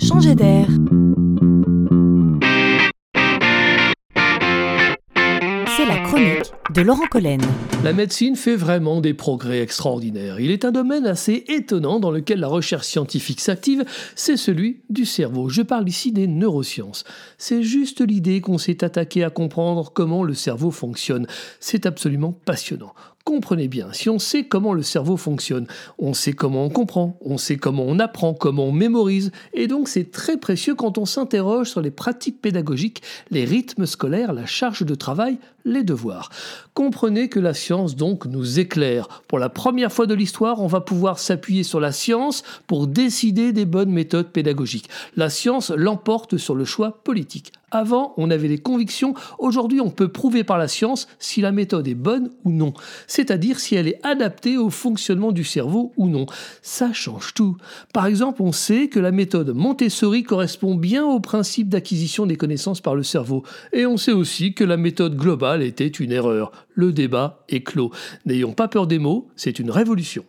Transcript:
changer d'air. C'est la chronique de Laurent Collen. La médecine fait vraiment des progrès extraordinaires. Il est un domaine assez étonnant dans lequel la recherche scientifique s'active, c'est celui du cerveau. Je parle ici des neurosciences. C'est juste l'idée qu'on s'est attaqué à comprendre comment le cerveau fonctionne. C'est absolument passionnant. Comprenez bien, si on sait comment le cerveau fonctionne, on sait comment on comprend, on sait comment on apprend, comment on mémorise, et donc c'est très précieux quand on s'interroge sur les pratiques pédagogiques, les rythmes scolaires, la charge de travail, les devoirs. Comprenez que la science donc nous éclaire. Pour la première fois de l'histoire, on va pouvoir s'appuyer sur la science pour décider des bonnes méthodes pédagogiques. La science l'emporte sur le choix politique. Avant, on avait des convictions, aujourd'hui on peut prouver par la science si la méthode est bonne ou non, c'est-à-dire si elle est adaptée au fonctionnement du cerveau ou non. Ça change tout. Par exemple, on sait que la méthode Montessori correspond bien au principe d'acquisition des connaissances par le cerveau, et on sait aussi que la méthode globale était une erreur. Le débat est clos. N'ayons pas peur des mots, c'est une révolution.